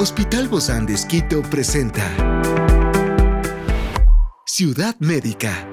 Hospital Bozán de Esquito presenta Ciudad Médica.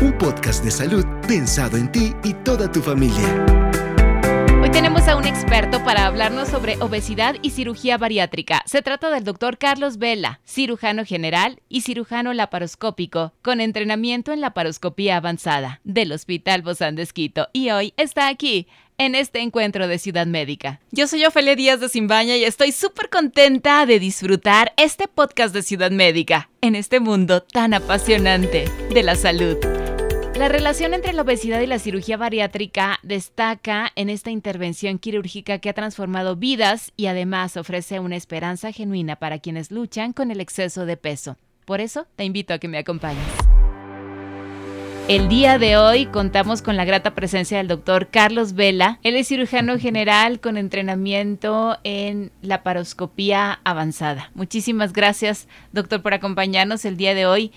Un podcast de salud pensado en ti y toda tu familia. Hoy tenemos a un experto para hablarnos sobre obesidad y cirugía bariátrica. Se trata del doctor Carlos Vela, cirujano general y cirujano laparoscópico, con entrenamiento en laparoscopía avanzada del Hospital Bozán de Esquito. Y hoy está aquí en este encuentro de Ciudad Médica. Yo soy Ofelia Díaz de Simbaña y estoy súper contenta de disfrutar este podcast de Ciudad Médica en este mundo tan apasionante de la salud. La relación entre la obesidad y la cirugía bariátrica destaca en esta intervención quirúrgica que ha transformado vidas y además ofrece una esperanza genuina para quienes luchan con el exceso de peso. Por eso te invito a que me acompañes. El día de hoy contamos con la grata presencia del doctor Carlos Vela. Él es cirujano general con entrenamiento en la paroscopía avanzada. Muchísimas gracias, doctor, por acompañarnos el día de hoy.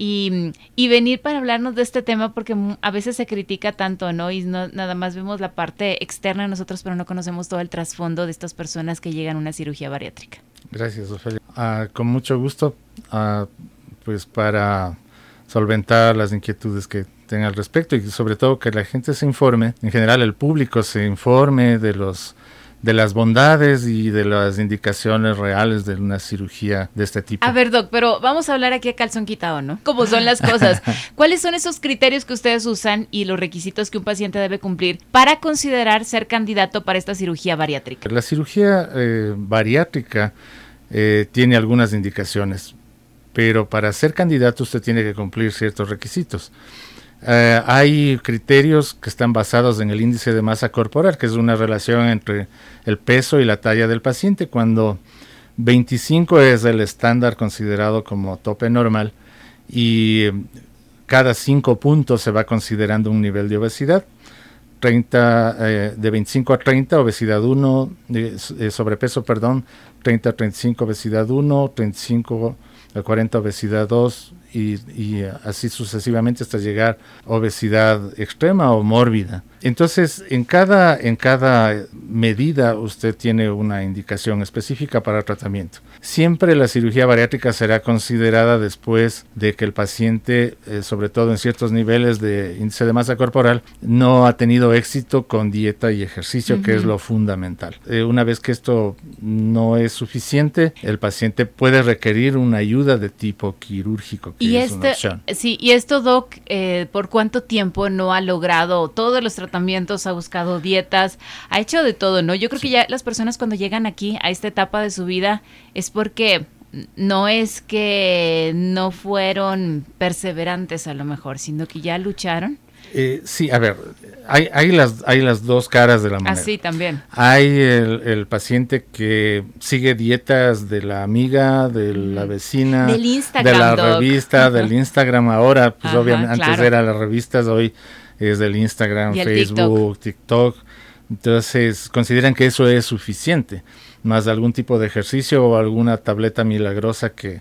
Y, venir para hablarnos de este tema porque a veces se critica tanto, ¿no? Y no, nada más vemos la parte externa de nosotros, pero no conocemos todo el trasfondo de estas personas que llegan a una cirugía bariátrica. Gracias, Ofelia. Ah, con mucho gusto, ah, pues para solventar las inquietudes que tenga al respecto y sobre todo que la gente se informe, en general el público se informe de los de las bondades y de las indicaciones reales de una cirugía de este tipo. A ver, Doc, pero vamos a hablar aquí a calzón quitado, ¿no? ¿Cómo son las cosas? ¿Cuáles son esos criterios que ustedes usan y los requisitos que un paciente debe cumplir para considerar ser candidato para esta cirugía bariátrica? La cirugía eh, bariátrica eh, tiene algunas indicaciones pero para ser candidato usted tiene que cumplir ciertos requisitos. Eh, hay criterios que están basados en el índice de masa corporal, que es una relación entre el peso y la talla del paciente. Cuando 25 es el estándar considerado como tope normal y cada 5 puntos se va considerando un nivel de obesidad. 30, eh, de 25 a 30, obesidad 1, eh, sobrepeso, perdón, 30 a 35, obesidad 1, 35 a 40, obesidad 2 y, y así sucesivamente hasta llegar a obesidad extrema o mórbida. Entonces, en cada, en cada medida usted tiene una indicación específica para tratamiento. Siempre la cirugía bariátrica será considerada después de que el paciente, eh, sobre todo en ciertos niveles de índice de masa corporal, no ha tenido éxito con dieta y ejercicio, que es lo fundamental. Eh, una vez que esto no es suficiente, el paciente puede requerir una ayuda de tipo quirúrgico, y es este, Sí, y esto, Doc, eh, ¿por cuánto tiempo no ha logrado todos los tratamientos, ha buscado dietas, ha hecho de todo, ¿no? Yo creo que ya las personas cuando llegan aquí a esta etapa de su vida es porque no es que no fueron perseverantes a lo mejor, sino que ya lucharon. Eh, sí, a ver, hay, hay, las, hay las dos caras de la moneda. Así también. Hay el, paciente que sigue dietas de la amiga, de la vecina, de la revista, del Instagram ahora, pues obviamente antes era las revistas, hoy es del Instagram, Facebook, TikTok. Entonces consideran que eso es suficiente, más algún tipo de ejercicio o alguna tableta milagrosa que,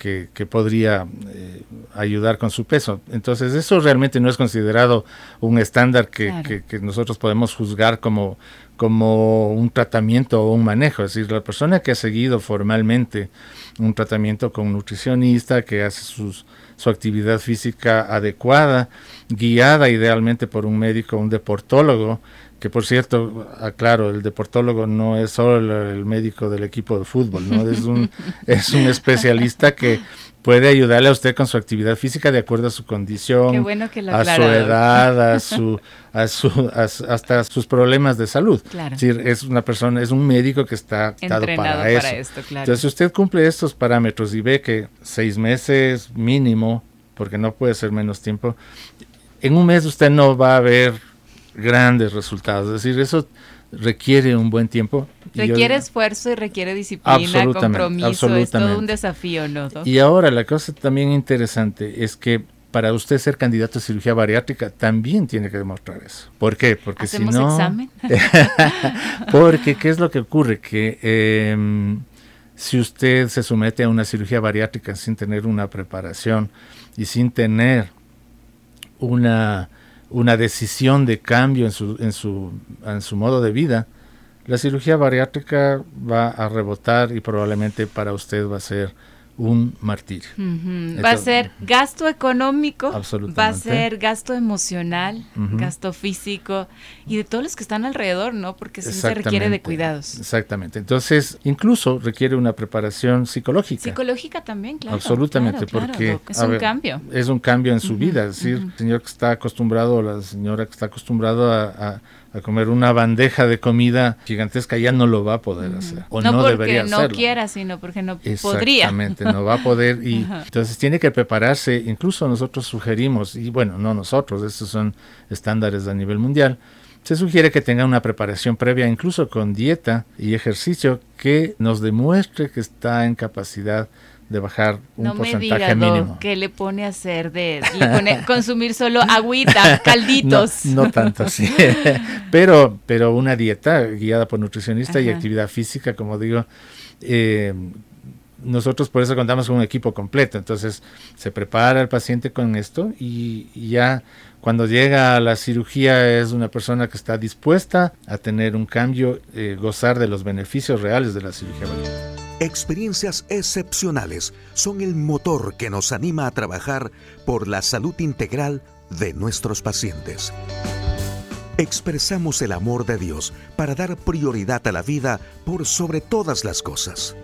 que, podría eh, ayudar con su peso. Entonces eso realmente no es considerado un estándar que, que, nosotros podemos juzgar como, como un tratamiento o un manejo. Es decir, la persona que ha seguido formalmente un tratamiento con un nutricionista, que hace sus, su actividad física adecuada, guiada idealmente por un médico, un deportólogo, que por cierto, aclaro, el deportólogo no es solo el, médico del equipo de fútbol, ¿no? es, un, es un especialista que puede ayudarle a usted con su actividad física de acuerdo a su condición, a su edad, a su, a su hasta sus problemas de salud. Es decir, es una persona, es un médico que está dado para, eso. Entonces, si usted cumple estos parámetros y ve que seis meses mínimo, porque no puede ser menos tiempo, en un mes usted no va a ver grandes resultados. Es decir, eso requiere un buen tiempo. Requiere esfuerzo y requiere disciplina, compromiso, es todo un desafío, ¿no? Y ahora la cosa también interesante es que para usted ser candidato a cirugía bariátrica también tiene que demostrar eso. ¿Por qué? Porque si no... examen? porque, ¿qué es lo que ocurre? Que em, si usted se somete a una cirugía bariátrica sin tener una preparación y sin tener una una decisión de cambio en su, en su, en su modo de vida, la cirugía bariátrica va a rebotar y probablemente para usted va a ser un martirio. va a ser gasto económico, va a ser gasto emocional, gasto físico y de todos los que están alrededor, ¿no? Porque sí se requiere de cuidados. Exactamente. Entonces, incluso requiere una preparación psicológica. Psicológica también, claro. Absolutamente, porque es un cambio. Es un cambio en su vida. Es decir, el señor que está acostumbrado, la señora que está acostumbrado a a comer una bandeja de comida gigantesca ya no lo va a poder hacer o no, debería no quiera sino porque no podría. Exactamente no va a poder y entonces tiene que prepararse incluso nosotros sugerimos y bueno no nosotros estos son estándares a nivel mundial se sugiere que tenga una preparación previa incluso con dieta y ejercicio que nos demuestre que está en capacidad de bajar un no porcentaje me mínimo. ¿Qué le pone a hacer de le pone consumir solo agüita, calditos? No, tanto así, pero pero una dieta guiada por nutricionista y actividad física, como digo, eh, nosotros por eso contamos con un equipo completo. Entonces se prepara el paciente con esto y, ya cuando llega a la cirugía es una persona que está dispuesta a tener un cambio, eh, gozar de los beneficios reales de la cirugía Experiencias excepcionales son el motor que nos anima a trabajar por la salud integral de nuestros pacientes. Expresamos el amor de Dios para dar prioridad a la vida por sobre todas las cosas.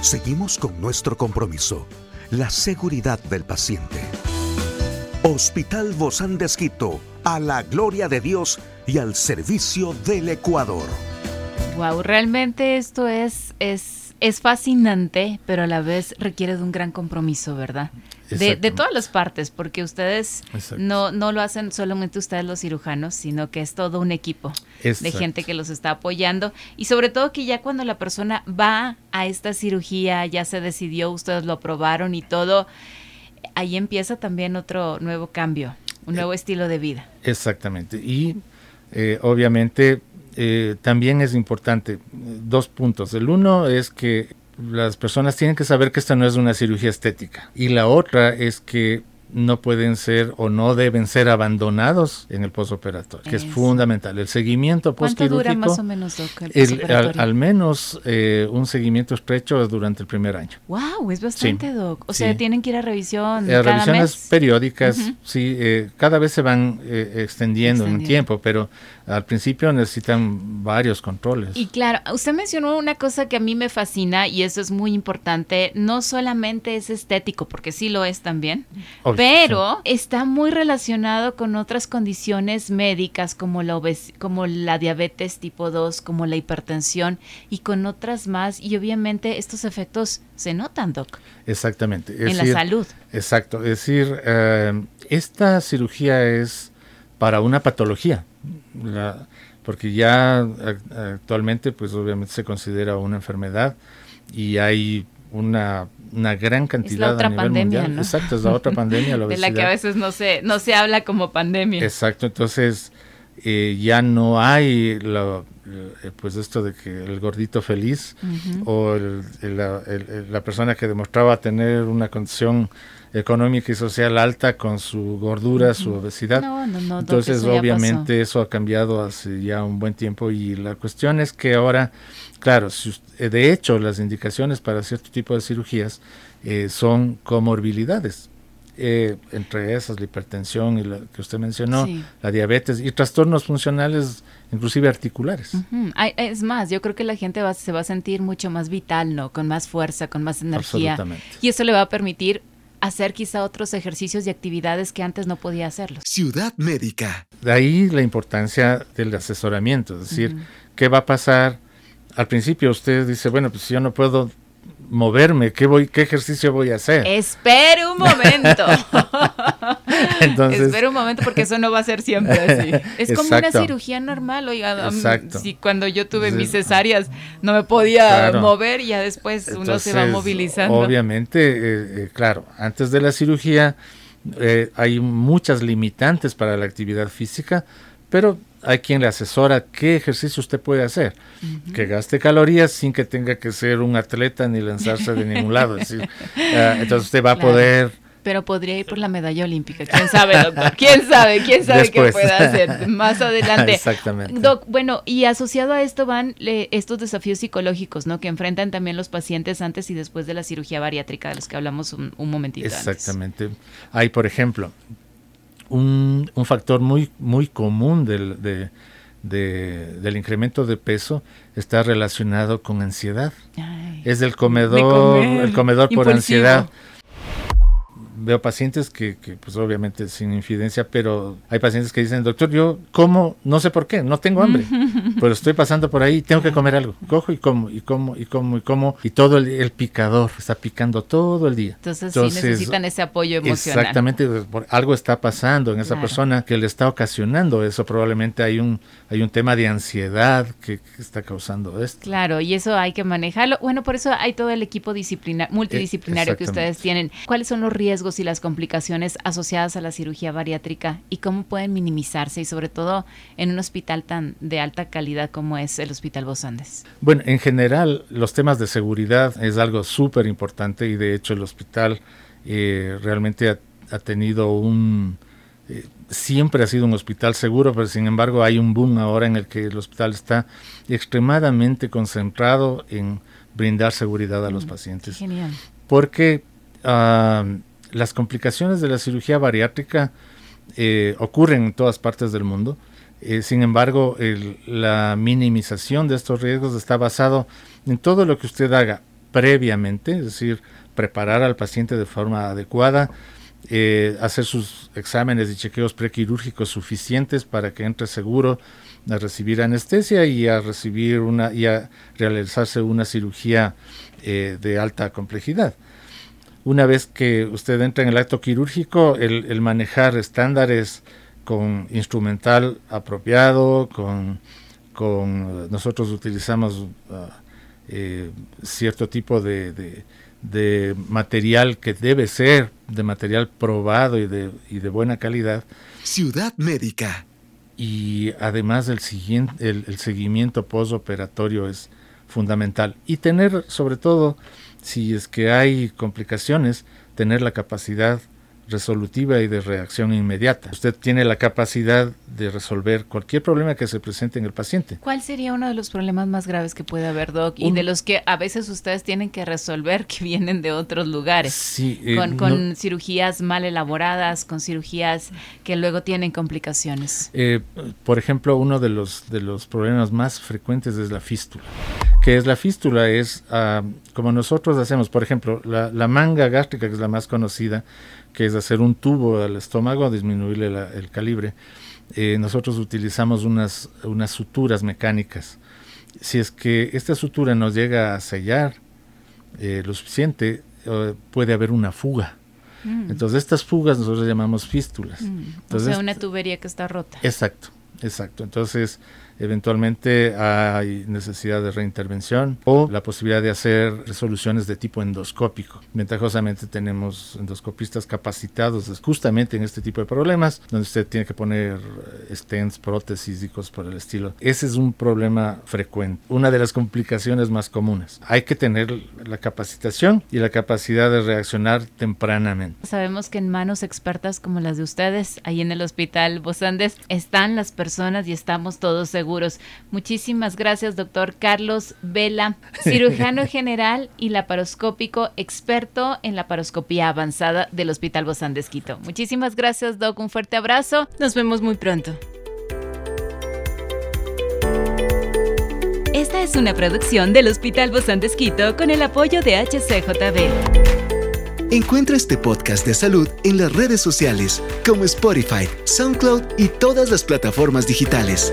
Seguimos con nuestro compromiso, la seguridad del paciente. Hospital Bozán de Esquito, a la gloria de Dios y al servicio del Ecuador. Wow, realmente esto es, es, es fascinante, pero a la vez requiere de un gran compromiso, ¿verdad? De, de, todas las partes, porque ustedes no, no lo hacen solamente ustedes los cirujanos, sino que es todo un equipo de gente que los está apoyando y sobre todo que ya cuando la persona va a esta cirugía, ya se decidió, ustedes lo aprobaron y todo, ahí empieza también otro nuevo cambio, un nuevo estilo de vida. Exactamente. Y eh, obviamente eh, también es importante dos puntos. El uno es que las personas tienen que saber que esta no es una cirugía estética. Y la otra es que no pueden ser o no deben ser abandonados en el postoperatorio, que es, fundamental. El seguimiento postquirúrgico. ¿Cuánto dura más o menos, el, al, menos eh, un seguimiento estrecho durante el primer año. ¡Wow! Es bastante, Doc. O sea, tienen que ir a revisión. Eh, revisiones periódicas, sí, eh, cada vez se van extendiendo en tiempo, pero al principio necesitan varios controles. Y claro, usted mencionó una cosa que a mí me fascina y eso es muy importante. No solamente es estético, porque sí lo es también, pero está muy relacionado con otras condiciones médicas como la, como la diabetes tipo 2, como la hipertensión y con otras más. Y obviamente estos efectos se notan, Doc. Exactamente. en la salud. Exacto. Es decir, eh, esta cirugía es para una patología. porque ya actualmente, pues obviamente se considera una enfermedad y hay una una gran cantidad es la otra pandemia, ¿no? Exacto, es la otra pandemia, De la que a veces no se, no se habla como pandemia. Exacto, entonces eh, ya no hay lo, eh, pues esto de que el gordito feliz o la, persona que demostraba tener una condición económica y social alta con su gordura, su obesidad. No, no, no, Entonces, obviamente, eso ha cambiado hace ya un buen tiempo y la cuestión es que ahora Claro, si eh, de hecho las indicaciones para cierto tipo de cirugías eh, son comorbilidades. Eh, entre esas la hipertensión y la que usted mencionó, la diabetes y trastornos funcionales, inclusive articulares. es más, yo creo que la gente se va a sentir mucho más vital, ¿no? Con más fuerza, con más energía. Y eso le va a permitir hacer quizá otros ejercicios y actividades que antes no podía hacerlos. Ciudad médica. De ahí la importancia del asesoramiento, es decir, ¿qué va a pasar? al principio usted dice, bueno, pues yo no puedo moverme, ¿qué, voy, qué ejercicio voy a hacer? Espere un momento. Entonces, Espera un momento porque eso no va a ser siempre así. Es como una cirugía normal, oiga, si cuando yo tuve mis cesáreas no me podía mover y ya después uno se va movilizando. Obviamente, eh, eh, claro, antes de la cirugía eh, hay muchas limitantes para la actividad física, pero hay quien le asesora qué ejercicio usted puede hacer, que gaste calorías sin que tenga que ser un atleta ni lanzarse de ningún lado. Ah, entonces usted va a poder Pero podría ir por la medalla olímpica. ¿Quién sabe, doctor? ¿Quién sabe? ¿Quién sabe qué puede hacer más adelante? Exactamente. Doc, bueno, y asociado a esto van estos desafíos psicológicos, ¿no? Que enfrentan también los pacientes antes y después de la cirugía bariátrica, de los que hablamos un, momentito Exactamente. Hay, por ejemplo, un, factor muy, muy común del, del incremento de peso está relacionado con ansiedad. es el comedor, el comedor por ansiedad veo pacientes que, que, pues obviamente sin infidencia, pero hay pacientes que dicen, doctor, yo como, no sé por qué, no tengo hambre, pero estoy pasando por ahí, tengo que comer algo. Cojo y como, y como, y como, y como, y todo el, picador está picando todo el día. Entonces, sí necesitan ese apoyo emocional. Exactamente, algo está pasando en esa persona que le está ocasionando eso. Probablemente hay un, hay un tema de ansiedad que, está causando esto. Claro, y eso hay que manejarlo. Bueno, por eso hay todo el equipo disciplinar, multidisciplinario que ustedes tienen. ¿Cuáles son los riesgos? Y las complicaciones asociadas a la cirugía bariátrica y cómo pueden minimizarse y sobre todo en un hospital tan de alta calidad como es el Hospital Bosandes. Bueno, en general los temas de seguridad es algo súper importante y de hecho el hospital eh, realmente ha, tenido un... Eh, siempre ha sido un hospital seguro, pero sin embargo hay un boom ahora en el que el hospital está extremadamente concentrado en brindar seguridad a los mm, pacientes. Genial. Porque ah, las complicaciones de la cirugía bariátrica eh, ocurren en todas partes del mundo. Eh, sin embargo, la minimización de estos riesgos está basado en todo lo que usted haga previamente, es decir, preparar al paciente de forma adecuada, eh, hacer sus exámenes y chequeos prequirúrgicos suficientes para que entre seguro a recibir anestesia y a recibir una y a realizarse una cirugía de alta complejidad una vez que usted entra en el acto quirúrgico, el, manejar estándares con instrumental apropiado, con, con nosotros utilizamos ah, eh, cierto tipo de, de, material que debe ser de material probado y de, y de buena calidad. Ciudad Médica. Y además el, siguiente, el, el seguimiento postoperatorio es fundamental. Y tener sobre todo si es que hay complicaciones, tener la capacidad resolutiva y de reacción inmediata. Usted tiene la capacidad de resolver cualquier problema que se presente en el paciente. ¿Cuál sería uno de los problemas más graves que puede haber, Doc? Y de los que a veces ustedes tienen que resolver que vienen de otros lugares. Sí, eh, con, cirugías mal elaboradas, con cirugías que luego tienen complicaciones. Eh, por ejemplo, uno de los, de los problemas más frecuentes es la fístula que es la fístula, es ah, como nosotros hacemos, por ejemplo, la, manga gástrica, que es la más conocida, que es hacer un tubo al estómago, disminuirle el calibre. Eh, nosotros utilizamos unas, unas suturas mecánicas. Si es que esta sutura nos llega a sellar eh, lo suficiente, eh, puede haber una fuga. Mm. Entonces estas fugas nosotros llamamos fístulas. Mm. o sea, una tubería que está rota. Exacto, exacto. Entonces Eventualmente hay necesidad de reintervención o la posibilidad de hacer resoluciones de tipo endoscópico. Ventajosamente tenemos endoscopistas capacitados justamente en este tipo de problemas, donde usted tiene que poner eh, stents, prótesis y cosas por el estilo. Ese es un problema frecuente, una de las complicaciones más comunes. Hay que tener la capacitación y la capacidad de reaccionar tempranamente. Sabemos que en manos expertas como las de ustedes, ahí en el hospital Bosandes, están las personas y estamos todos seguros Muchísimas gracias, doctor Carlos Vela, cirujano general y laparoscópico, experto en la paroscopía avanzada del Hospital Bozán de Esquito. Muchísimas gracias, doc. Un fuerte abrazo. Nos vemos muy pronto. Esta es una producción del Hospital Bozán de Esquito con el apoyo de HCJB. Encuentra este podcast de salud en las redes sociales como Spotify, SoundCloud y todas las plataformas digitales.